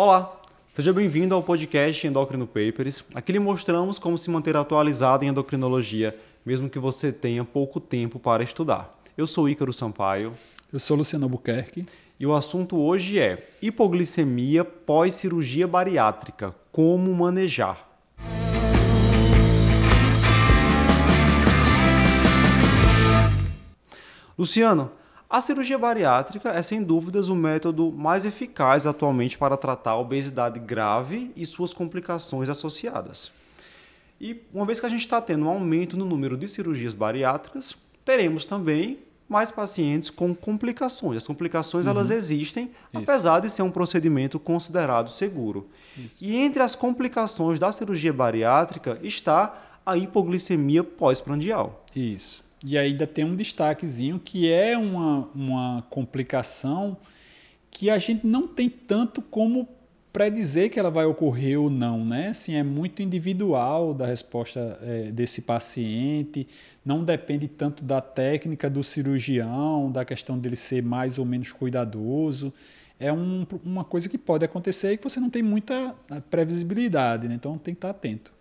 Olá, seja bem-vindo ao podcast Endocrino Papers. Aqui lhe mostramos como se manter atualizado em endocrinologia, mesmo que você tenha pouco tempo para estudar. Eu sou Ícaro Sampaio. Eu sou Luciano Albuquerque. E o assunto hoje é hipoglicemia pós-cirurgia bariátrica. Como manejar? Luciano, a cirurgia bariátrica é sem dúvidas o método mais eficaz atualmente para tratar a obesidade grave e suas complicações associadas. E uma vez que a gente está tendo um aumento no número de cirurgias bariátricas, teremos também mais pacientes com complicações. As complicações uhum. elas existem, Isso. apesar de ser um procedimento considerado seguro. Isso. E entre as complicações da cirurgia bariátrica está a hipoglicemia pós-prandial. Isso. E ainda tem um destaquezinho que é uma, uma complicação que a gente não tem tanto como predizer que ela vai ocorrer ou não, né? Assim, é muito individual da resposta é, desse paciente, não depende tanto da técnica do cirurgião, da questão dele ser mais ou menos cuidadoso. É um, uma coisa que pode acontecer e que você não tem muita é, previsibilidade, né? então tem que estar atento.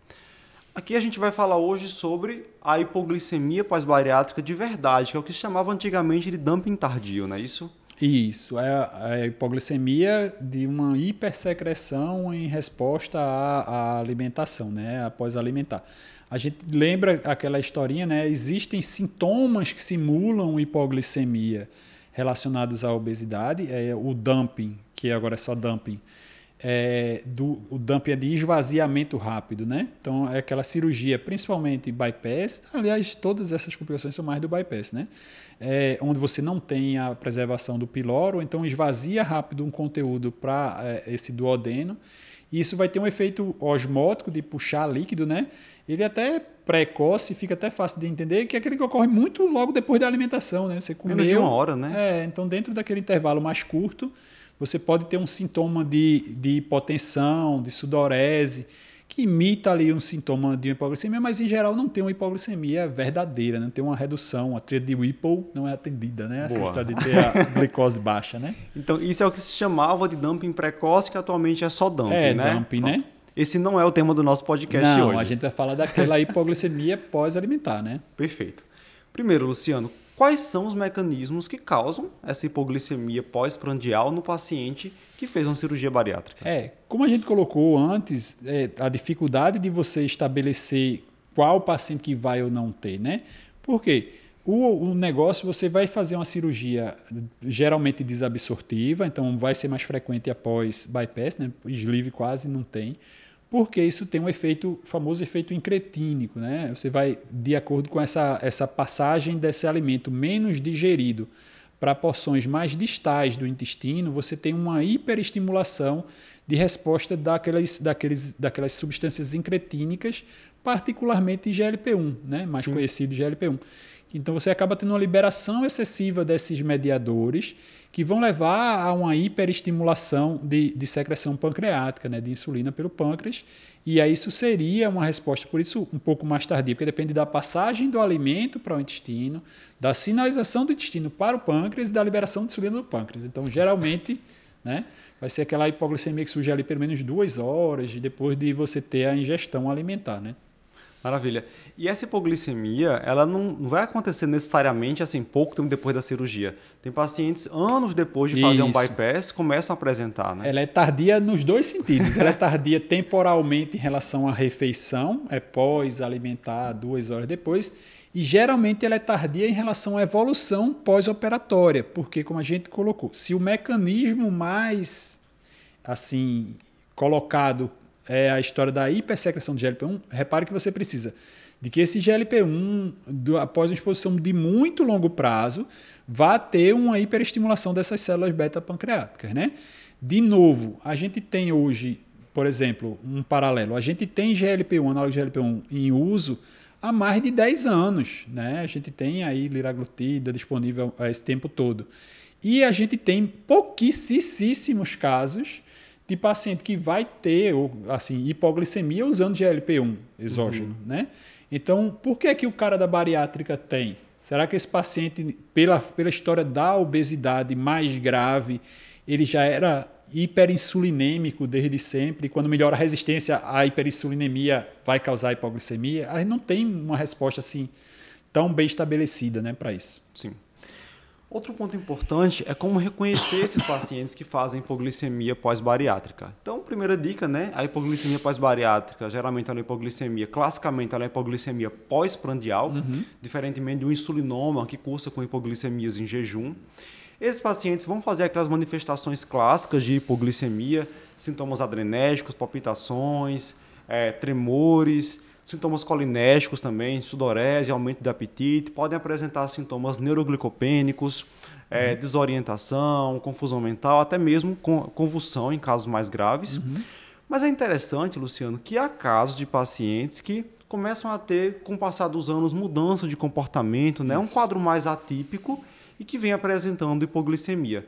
Aqui a gente vai falar hoje sobre a hipoglicemia pós-bariátrica de verdade, que é o que se chamava antigamente de dumping tardio, não é isso? Isso, é a hipoglicemia de uma hipersecreção em resposta à, à alimentação, né, após alimentar. A gente lembra aquela historinha, né? Existem sintomas que simulam hipoglicemia relacionados à obesidade, é o dumping, que agora é só dumping é, do, o dumping é de esvaziamento rápido, né? Então é aquela cirurgia, principalmente bypass. Aliás, todas essas complicações são mais do bypass, né? É, onde você não tem a preservação do piloro, então esvazia rápido um conteúdo para é, esse duodeno. E isso vai ter um efeito osmótico de puxar líquido, né? Ele é até precoce, fica até fácil de entender, que é aquele que ocorre muito logo depois da alimentação, né? Você comeu, Menos de uma hora, né? É, então dentro daquele intervalo mais curto, você pode ter um sintoma de, de hipotensão, de sudorese, que imita ali um sintoma de hipoglicemia, mas em geral não tem uma hipoglicemia verdadeira, não né? tem uma redução, a tríade de Whipple não é atendida, né? Essa história de ter a glicose baixa, né? Então, isso é o que se chamava de dumping precoce, que atualmente é só dumping, é, né? É, dumping, né? Esse não é o tema do nosso podcast não, hoje. Não, a gente vai falar daquela hipoglicemia pós-alimentar, né? Perfeito. Primeiro, Luciano, quais são os mecanismos que causam essa hipoglicemia pós-prandial no paciente que fez uma cirurgia bariátrica? É, como a gente colocou antes, é, a dificuldade de você estabelecer qual paciente que vai ou não ter, né? Por quê? O, o negócio, você vai fazer uma cirurgia geralmente desabsortiva, então vai ser mais frequente após bypass, né? Sleeve quase não tem porque isso tem um efeito, famoso efeito incretínico, né? Você vai, de acordo com essa, essa passagem desse alimento menos digerido para porções mais distais do intestino, você tem uma hiperestimulação de resposta daquelas, daqueles, daquelas substâncias incretínicas, particularmente GLP-1, né? mais Sim. conhecido GLP-1. Então você acaba tendo uma liberação excessiva desses mediadores que vão levar a uma hiperestimulação de, de secreção pancreática, né, de insulina pelo pâncreas, e aí isso seria uma resposta, por isso um pouco mais tardia, porque depende da passagem do alimento para o intestino, da sinalização do intestino para o pâncreas e da liberação de insulina do pâncreas. Então, geralmente, né, vai ser aquela hipoglicemia que surge ali pelo menos duas horas depois de você ter a ingestão alimentar, né? Maravilha. E essa hipoglicemia, ela não vai acontecer necessariamente assim pouco tempo depois da cirurgia. Tem pacientes anos depois de fazer Isso. um bypass começam a apresentar, né? Ela é tardia nos dois sentidos. ela é tardia temporalmente em relação à refeição, é pós alimentar duas horas depois, e geralmente ela é tardia em relação à evolução pós-operatória, porque como a gente colocou, se o mecanismo mais assim colocado é a história da hipersecreção de GLP-1, repare que você precisa de que esse GLP-1, após uma exposição de muito longo prazo, vá ter uma hiperestimulação dessas células beta-pancreáticas. Né? De novo, a gente tem hoje, por exemplo, um paralelo, a gente tem GLP-1, análogo de GLP-1 em uso há mais de 10 anos. Né? A gente tem aí liraglutida disponível esse tempo todo. E a gente tem pouquíssimos casos de paciente que vai ter assim, hipoglicemia usando GLP-1 exógeno, uhum. né? Então, por que, que o cara da bariátrica tem? Será que esse paciente, pela, pela história da obesidade mais grave, ele já era hiperinsulinêmico desde sempre, quando melhora a resistência à hiperinsulinemia vai causar hipoglicemia, a gente não tem uma resposta assim tão bem estabelecida né, para isso. Sim. Outro ponto importante é como reconhecer esses pacientes que fazem hipoglicemia pós-bariátrica. Então, primeira dica, né? A hipoglicemia pós-bariátrica, geralmente é uma hipoglicemia, classicamente ela é hipoglicemia pós-prandial, uhum. diferentemente de um insulinoma que cursa com hipoglicemias em jejum. Esses pacientes vão fazer aquelas manifestações clássicas de hipoglicemia, sintomas adrenérgicos, palpitações, é, tremores, sintomas colinésticos também, sudorese, aumento de apetite, podem apresentar sintomas neuroglicopênicos, é, uhum. desorientação, confusão mental, até mesmo convulsão em casos mais graves. Uhum. Mas é interessante, Luciano, que há casos de pacientes que começam a ter, com o passar dos anos, mudança de comportamento, né? um quadro mais atípico e que vem apresentando hipoglicemia.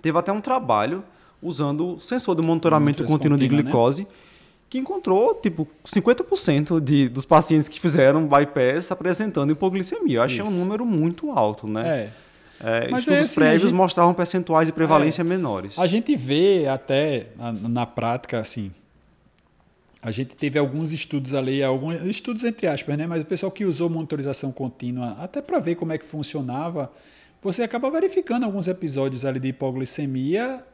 Teve até um trabalho usando sensor de monitoramento contínuo de né? glicose, né? Que encontrou, tipo, 50% de, dos pacientes que fizeram bypass apresentando hipoglicemia. Eu achei Isso. um número muito alto, né? É. É, estudos é assim, prévios gente... mostravam percentuais de prevalência é, menores. A gente vê até na, na, prática, assim, a gente teve alguns estudos ali, alguns estudos entre aspas, né? Mas o pessoal que usou monitorização contínua, até para ver como é que funcionava, você acaba verificando alguns episódios ali de hipoglicemia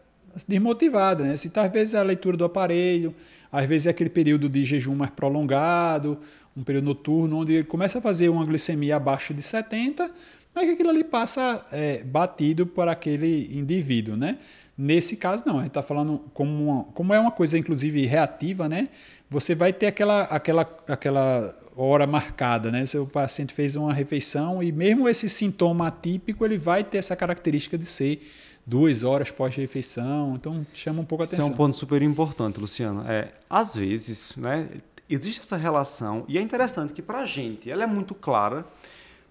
desmotivada, né? Se é a leitura do aparelho, às vezes é aquele período de jejum mais prolongado, um período noturno, onde ele começa a fazer uma glicemia abaixo de 70, mas que aquilo ali passa é, batido por aquele indivíduo, né? Nesse caso, não, a gente está falando como, uma, como é uma coisa, inclusive, reativa, né? Você vai ter aquela, aquela, aquela hora marcada, né? Seu paciente fez uma refeição e mesmo esse sintoma atípico, ele vai ter essa característica de ser duas horas pós-refeição. Então, chama um pouco a atenção. Isso é um ponto super importante, Luciano. É, às vezes, né, existe essa relação e é interessante que para a gente ela é muito clara,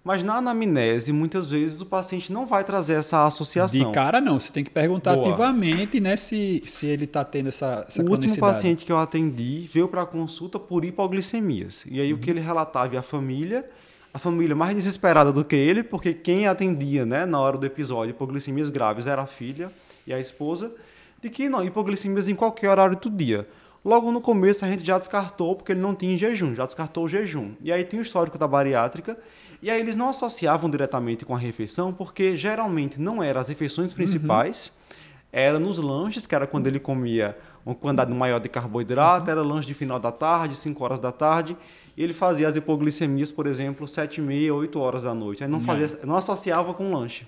mas na anamnese, muitas vezes o paciente não vai trazer essa associação. De cara, não. Você tem que perguntar Boa. ativamente né, se, se ele está tendo essa, essa O último paciente que eu atendi veio para a consulta por hipoglicemias. E aí uhum. o que ele relatava e a família a família mais desesperada do que ele, porque quem atendia né, na hora do episódio hipoglicemias graves era a filha e a esposa, de que não, hipoglicemias em qualquer horário do dia. Logo no começo a gente já descartou, porque ele não tinha jejum, já descartou o jejum. E aí tem o histórico da bariátrica, e aí eles não associavam diretamente com a refeição, porque geralmente não eram as refeições principais, uhum. era nos lanches, que era quando ele comia uma quantidade maior de carboidrato, uhum. era lanche de final da tarde, 5 horas da tarde, e ele fazia as hipoglicemias, por exemplo, 7 e meia, 8 horas da noite. Aí não, fazia, não associava com lanche.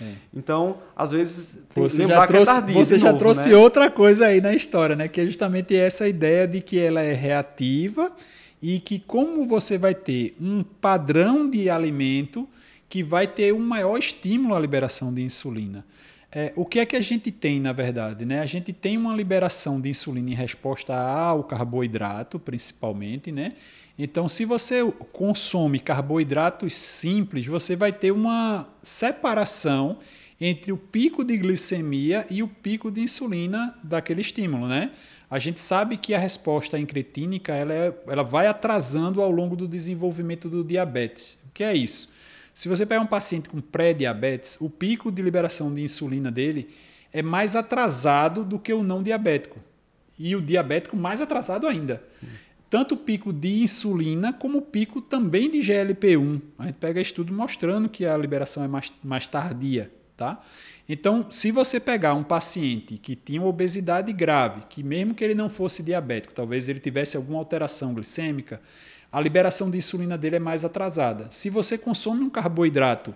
É. Então, às vezes, tem você que lembrar trouxe, que é tardio Você já novo, trouxe né? outra coisa aí na história, né? Que é justamente essa ideia de que ela é reativa e que como você vai ter um padrão de alimento que vai ter um maior estímulo à liberação de insulina. É, o que é que a gente tem, na verdade? Né? A gente tem uma liberação de insulina em resposta ao carboidrato, principalmente. Né? Então, se você consome carboidratos simples, você vai ter uma separação entre o pico de glicemia e o pico de insulina daquele estímulo. Né? A gente sabe que a resposta incretínica ela, é, ela vai atrasando ao longo do desenvolvimento do diabetes. O que é isso? Se você pegar um paciente com pré-diabetes, o pico de liberação de insulina dele é mais atrasado do que o não diabético. E o diabético mais atrasado ainda. Tanto o pico de insulina como o pico também de GLP-1. A gente pega estudo mostrando que a liberação é mais, mais tardia. Tá? Então, se você pegar um paciente que tinha obesidade grave, que mesmo que ele não fosse diabético, talvez ele tivesse alguma alteração glicêmica, a liberação de insulina dele é mais atrasada. Se você consome um carboidrato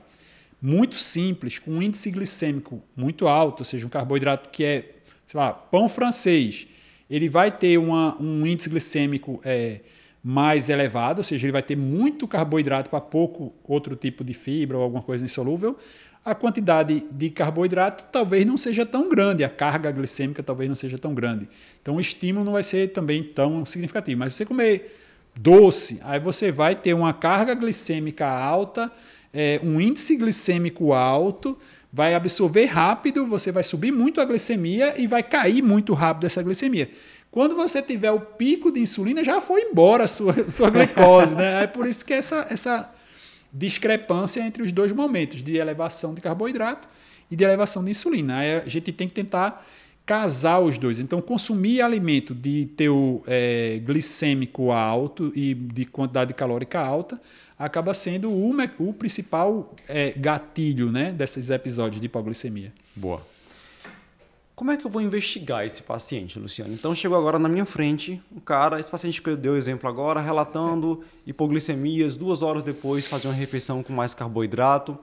muito simples, com um índice glicêmico muito alto, ou seja, um carboidrato que é, sei lá, pão francês, ele vai ter uma, um índice glicêmico é, mais elevado, ou seja, ele vai ter muito carboidrato para pouco outro tipo de fibra ou alguma coisa insolúvel. A quantidade de carboidrato talvez não seja tão grande, a carga glicêmica talvez não seja tão grande. Então o estímulo não vai ser também tão significativo. Mas você comer doce, aí você vai ter uma carga glicêmica alta, é, um índice glicêmico alto, vai absorver rápido, você vai subir muito a glicemia e vai cair muito rápido essa glicemia. Quando você tiver o pico de insulina, já foi embora a sua, sua glicose. né? É por isso que essa, essa discrepância entre os dois momentos, de elevação de carboidrato e de elevação de insulina. Aí a gente tem que tentar casar os dois. Então, consumir alimento de teu é, glicêmico alto e de quantidade calórica alta acaba sendo o, o principal é, gatilho né, desses episódios de hipoglicemia. Boa. Como é que eu vou investigar esse paciente, Luciano? Então chegou agora na minha frente um cara, esse paciente que eu dei o exemplo agora, relatando hipoglicemias, duas horas depois fazer uma refeição com mais carboidrato.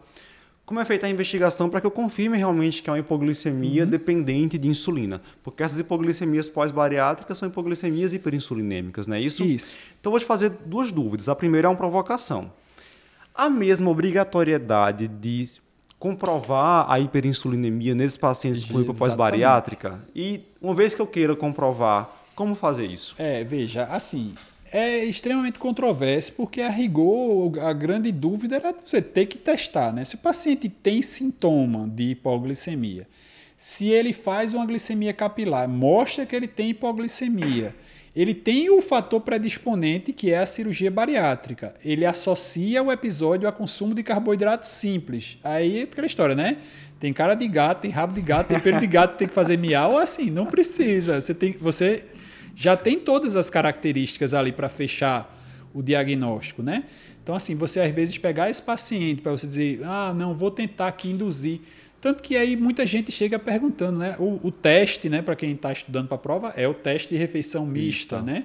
Como é feita a investigação para que eu confirme realmente que é uma hipoglicemia uhum. dependente de insulina? Porque essas hipoglicemias pós-bariátricas são hipoglicemias hiperinsulinêmicas, não é isso? Isso. Então vou te fazer duas dúvidas. A primeira é uma provocação. A mesma obrigatoriedade de comprovar a hiperinsulinemia nesses pacientes com hipo pós-bariátrica? E uma vez que eu queira comprovar, como fazer isso? É, veja, assim, é extremamente controverso, porque a rigor, a grande dúvida era você ter que testar, né? Se o paciente tem sintoma de hipoglicemia, se ele faz uma glicemia capilar, mostra que ele tem hipoglicemia ele tem o fator predisponente que é a cirurgia bariátrica. Ele associa o episódio a consumo de carboidrato simples. Aí é aquela história, né? Tem cara de gato, tem rabo de gato, tem pelo de gato, tem que fazer miau, assim, não precisa. Você tem, você já tem todas as características ali para fechar o diagnóstico, né? Então assim, você às vezes pegar esse paciente para você dizer, ah, não, vou tentar aqui induzir tanto que aí muita gente chega perguntando, né? O, o teste, né, para quem está estudando para a prova, é o teste de refeição mista, né?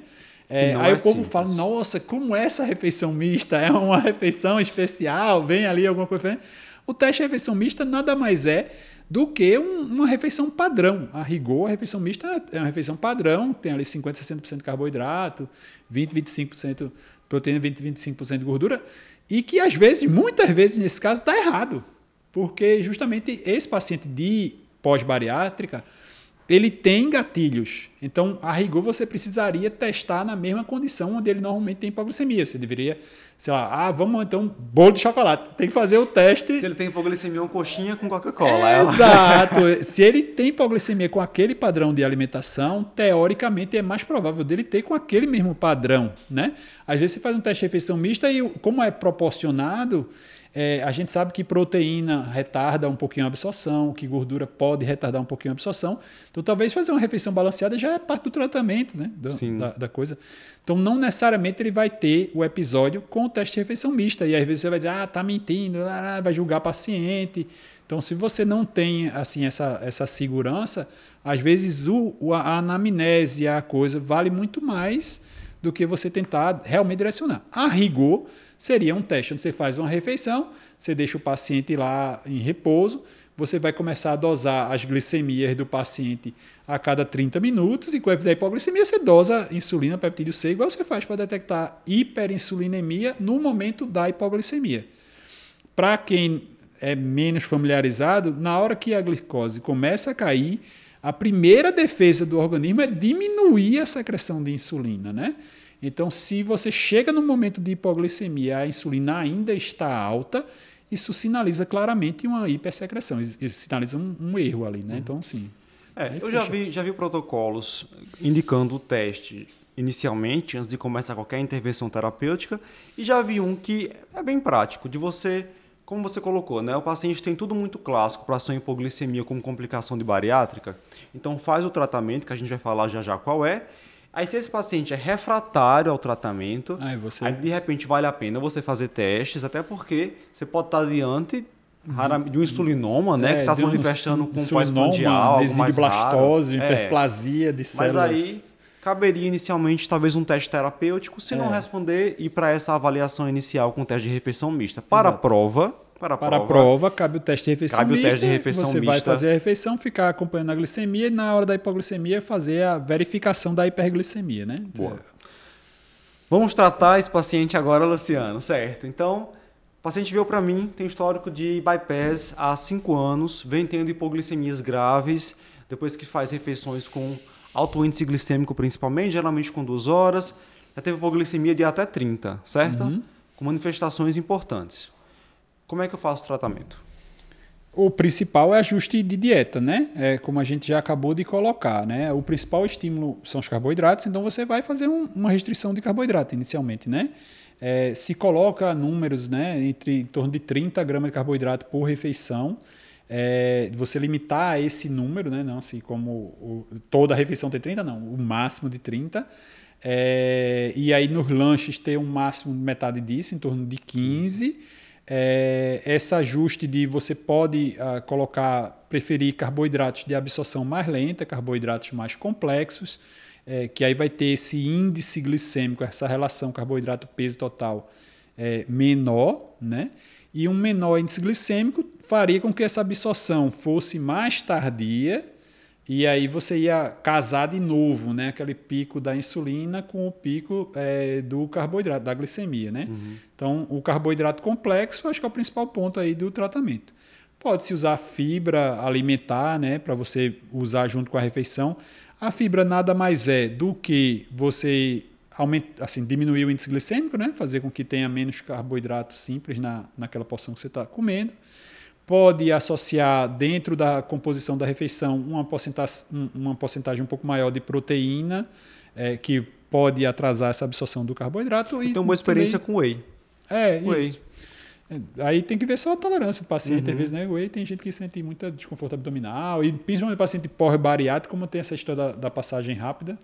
É, aí é o povo simples. fala, nossa, como é essa refeição mista? É uma refeição especial? Vem ali alguma coisa O teste de refeição mista nada mais é do que um, uma refeição padrão. A rigor, a refeição mista é uma refeição padrão, tem ali 50%, 60% de carboidrato, 20%, 25% proteína, 20%, 25% de gordura, e que às vezes, muitas vezes nesse caso, está errado. Porque justamente esse paciente de pós-bariátrica, ele tem gatilhos. Então, a rigor, você precisaria testar na mesma condição onde ele normalmente tem hipoglicemia. Você deveria, sei lá, ah, vamos então, bolo de chocolate. Tem que fazer o teste. Se ele tem hipoglicemia, uma coxinha com Coca-Cola. É, exato. Se ele tem hipoglicemia com aquele padrão de alimentação, teoricamente é mais provável dele ter com aquele mesmo padrão, né? Às vezes você faz um teste de refeição mista e como é proporcionado, é, a gente sabe que proteína retarda um pouquinho a absorção, que gordura pode retardar um pouquinho a absorção. Então, talvez fazer uma refeição balanceada já é parte do tratamento né, do, da, da, coisa. Então, não necessariamente ele vai ter o episódio com o teste de refeição mista. E às vezes você vai dizer, ah, tá mentindo, ah, vai julgar paciente. Então, se você não tem assim essa, essa segurança, às vezes o, a anamnese, a coisa, vale muito mais do que você tentar realmente direcionar. A rigor, seria um teste onde você faz uma refeição, você deixa o paciente lá em repouso, você vai começar a dosar as glicemias do paciente a cada 30 minutos e quando fizer hipoglicemia, você dosa insulina, peptídeo C, igual você faz para detectar hiperinsulinemia no momento da hipoglicemia. Para quem é menos familiarizado, na hora que a glicose começa a cair, a primeira defesa do organismo é diminuir a secreção de insulina, né? Então, se você chega no momento de hipoglicemia, a insulina ainda está alta, isso sinaliza claramente uma hipersecreção, isso sinaliza um, um erro ali, né? Uhum. Então, sim. É, eu já vi, já vi protocolos indicando o teste inicialmente, antes de começar qualquer intervenção terapêutica, e já vi um que é bem prático, de você, como você colocou, né? O paciente tem tudo muito clássico para sua hipoglicemia como complicação de bariátrica, então faz o tratamento, que a gente vai falar já já qual é, Aí, se esse paciente é refratário ao tratamento, aí, você... aí de repente vale a pena você fazer testes, até porque você pode estar diante de um insulinoma, né, é, que está se manifestando com pós-prandial, blastose, é. hiperplasia de células. Mas aí caberia inicialmente talvez um teste terapêutico, se é. não responder, ir para essa avaliação inicial com teste de refeição mista. Para Exato. a prova, para a, para prova, a prova, cabe o teste de refeição cabe mista. o teste de refeição você mista. vai fazer a refeição, ficar acompanhando a glicemia e na hora da hipoglicemia fazer a verificação da hiperglicemia, né? Boa. Vamos tratar esse paciente agora, Luciano, certo? Então, o paciente veio para mim, tem histórico de bypass há 5 anos, vem tendo hipoglicemias graves, depois que faz refeições com alto índice glicêmico principalmente, geralmente com 2 horas, já teve hipoglicemia de até 30, certo? Uhum. Com manifestações importantes. Como é que eu faço o tratamento? O principal é ajuste de dieta, né? É como a gente já acabou de colocar, né? O principal estímulo são os carboidratos, então você vai fazer um, uma restrição de carboidrato inicialmente, né? É, se coloca números, né, entre em torno de 30 gramas de carboidrato por refeição. é, você limitar esse número, né? Não assim como o, toda refeição tem 30, não, o máximo de 30. É, e aí nos lanches ter um máximo de metade disso, em torno de 15. É, esse ajuste de você pode uh, colocar, preferir carboidratos de absorção mais lenta, carboidratos mais complexos, é, que aí vai ter esse índice glicêmico, essa relação carboidrato-peso total é, menor, né? E um menor índice glicêmico faria com que essa absorção fosse mais tardia e aí você ia casar de novo, né? Aquele pico da insulina com o pico é, do carboidrato, da glicemia, né? Uhum. Então, o carboidrato complexo acho que é o principal ponto aí do tratamento. Pode-se usar fibra alimentar, né? Para você usar junto com a refeição. A fibra nada mais é do que você aumenta, assim, diminuir o índice glicêmico, né? Fazer com que tenha menos carboidrato simples na, naquela porção que você está comendo pode associar dentro da composição da refeição uma porcentagem, uma porcentagem um pouco maior de proteína, é, que pode atrasar essa absorção do carboidrato. Então, uma experiência também... com whey. É, whey. isso. É, aí tem que ver só a tolerância do paciente. Uhum. Às vezes, né, whey tem gente que sente muita desconforto abdominal, e principalmente paciente pós-bariátrico, como tem essa história da, da passagem rápida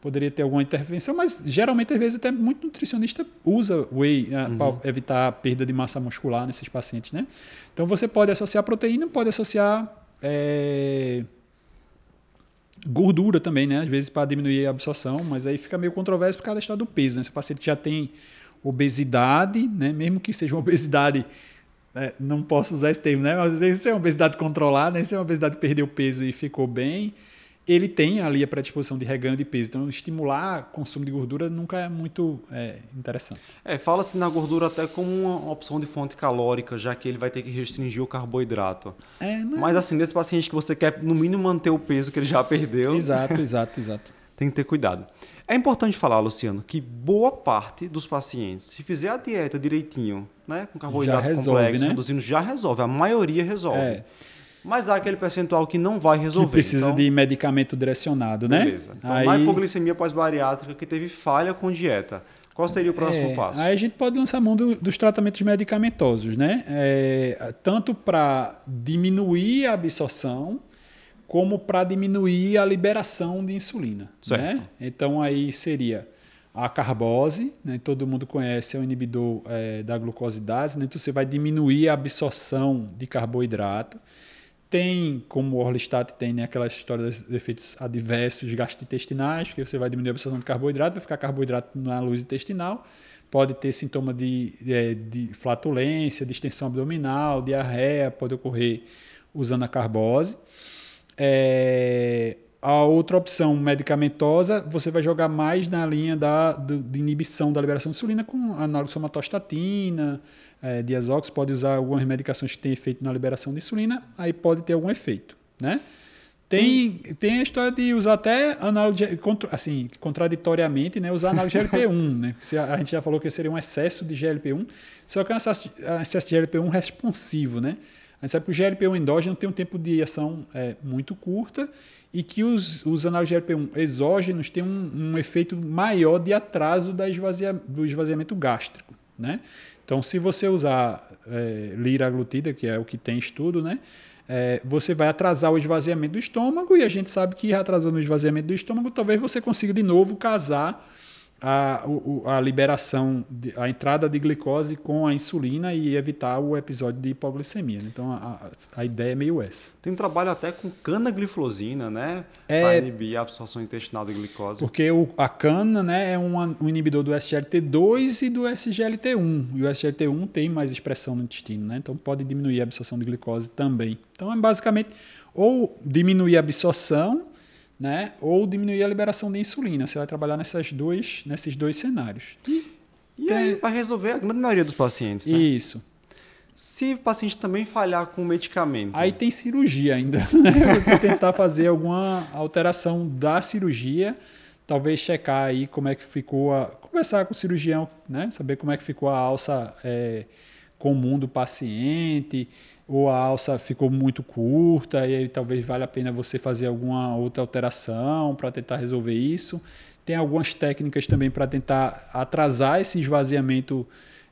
poderia ter alguma intervenção, mas geralmente, às vezes, até muito nutricionista usa whey né, uhum. para evitar a perda de massa muscular nesses pacientes, né? Então, você pode associar proteína, pode associar é, gordura também, né? Às vezes, para diminuir a absorção, mas aí fica meio controverso por causa da história do peso, né? Se o paciente já tem obesidade, né? Mesmo que seja uma obesidade é, não posso usar esse termo, né? Mas às vezes é uma obesidade controlada, né? se é uma obesidade que perdeu peso e ficou bem, ele tem ali a predisposição de reganho de peso. Então, estimular o consumo de gordura nunca é muito é, interessante. É, fala-se na gordura até como uma opção de fonte calórica, já que ele vai ter que restringir o carboidrato. É, mas... mas assim, nesse paciente que você quer, no mínimo, manter o peso que ele já perdeu. Exato, exato, exato. tem que ter cuidado. É importante falar, Luciano, que boa parte dos pacientes, se fizer a dieta direitinho, né, com carboidrato resolve, complexo, né? reduzindo, já resolve. A maioria resolve. É. Mas há aquele percentual que não vai resolver. Que precisa então, de medicamento direcionado, né? Beleza. Então, aí... na hipoglicemia pós-bariátrica que teve falha com dieta. Qual seria o próximo é, passo? Aí a gente pode lançar mão do, dos tratamentos medicamentosos, né? É, tanto para diminuir a absorção, como para diminuir a liberação de insulina. Certo. Né? Então aí seria a carbose, né? todo mundo conhece, é o inibidor é, da glucosidase, né? então você vai diminuir a absorção de carboidrato. Tem, como o Orlistat tem, né, aquela história dos efeitos adversos gastrointestinais, que você vai diminuir a absorção de carboidrato, vai ficar carboidrato na luz intestinal, pode ter sintoma de, de, é, de flatulência, distensão abdominal, diarreia, pode ocorrer usando a carbose. É, a outra opção medicamentosa, você vai jogar mais na linha da, do, de inibição da liberação de insulina com análogo somatostatina, é, diazox, pode usar algumas medicações que têm efeito na liberação de insulina, aí pode ter algum efeito, né? Tem, tem a história de usar até análogo, de, assim, contraditoriamente, né, usar análogo de GLP-1, né? A gente já falou que seria um excesso de GLP-1, só que é um excesso de GLP-1 responsivo, né? A gente sabe que o GLP-1 endógeno tem um tempo de ação é, muito curta e que os, os GLP-1 exógenos têm um, um, efeito maior de atraso da esvazia, do esvaziamento gástrico. Né? Então, se você usar é, liraglutida, que é o que tem estudo, né? É, você vai atrasar o esvaziamento do estômago e a gente sabe que atrasando o esvaziamento do estômago, talvez você consiga de novo casar a, a liberação, a entrada de glicose com a insulina e evitar o episódio de hipoglicemia. Né? Então a, a, ideia é meio essa. Tem trabalho até com canagliflozina, né? É, para inibir a absorção intestinal de glicose. Porque o, a cana né, é um, um inibidor do SGLT2 e do SGLT1. E o SGLT1 tem mais expressão no intestino, né? Então pode diminuir a absorção de glicose também. Então é basicamente ou diminuir a absorção né? Ou diminuir a liberação de insulina. Você vai trabalhar nessas dois, nesses dois cenários. E, e tem... aí vai resolver a grande maioria dos pacientes, né? Isso. Se o paciente também falhar com o medicamento. Aí tem cirurgia ainda. Né? Você tentar fazer alguma alteração da cirurgia, talvez checar aí como é que ficou a. Conversar com o cirurgião, né? Saber como é que ficou a alça é, comum do paciente ou a alça ficou muito curta e aí talvez valha a pena você fazer alguma outra alteração para tentar resolver isso. Tem algumas técnicas também para tentar atrasar esse esvaziamento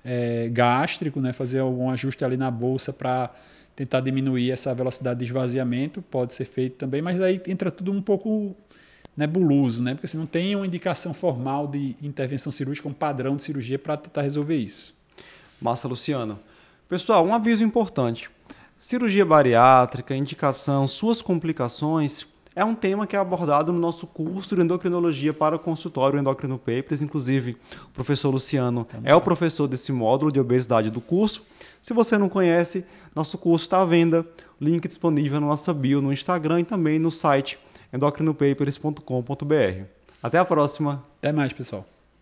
é, gástrico, né? fazer algum ajuste ali na bolsa para tentar diminuir essa velocidade de esvaziamento, pode ser feito também, mas aí entra tudo um pouco nebuloso, né? Porque você não tem uma indicação formal de intervenção cirúrgica, um padrão de cirurgia para tentar resolver isso. Massa, Luciano. Pessoal, um aviso importante. Cirurgia bariátrica, indicação, suas complicações, é um tema que é abordado no nosso curso de endocrinologia para o consultório Endocrino Papers. Inclusive, o professor Luciano Também. é o professor desse módulo de obesidade do curso. Se você não conhece, nosso curso está à venda. Link disponível na nossa bio no Instagram e também no site endocrinopapers.com.br. Até a próxima. Até mais, pessoal.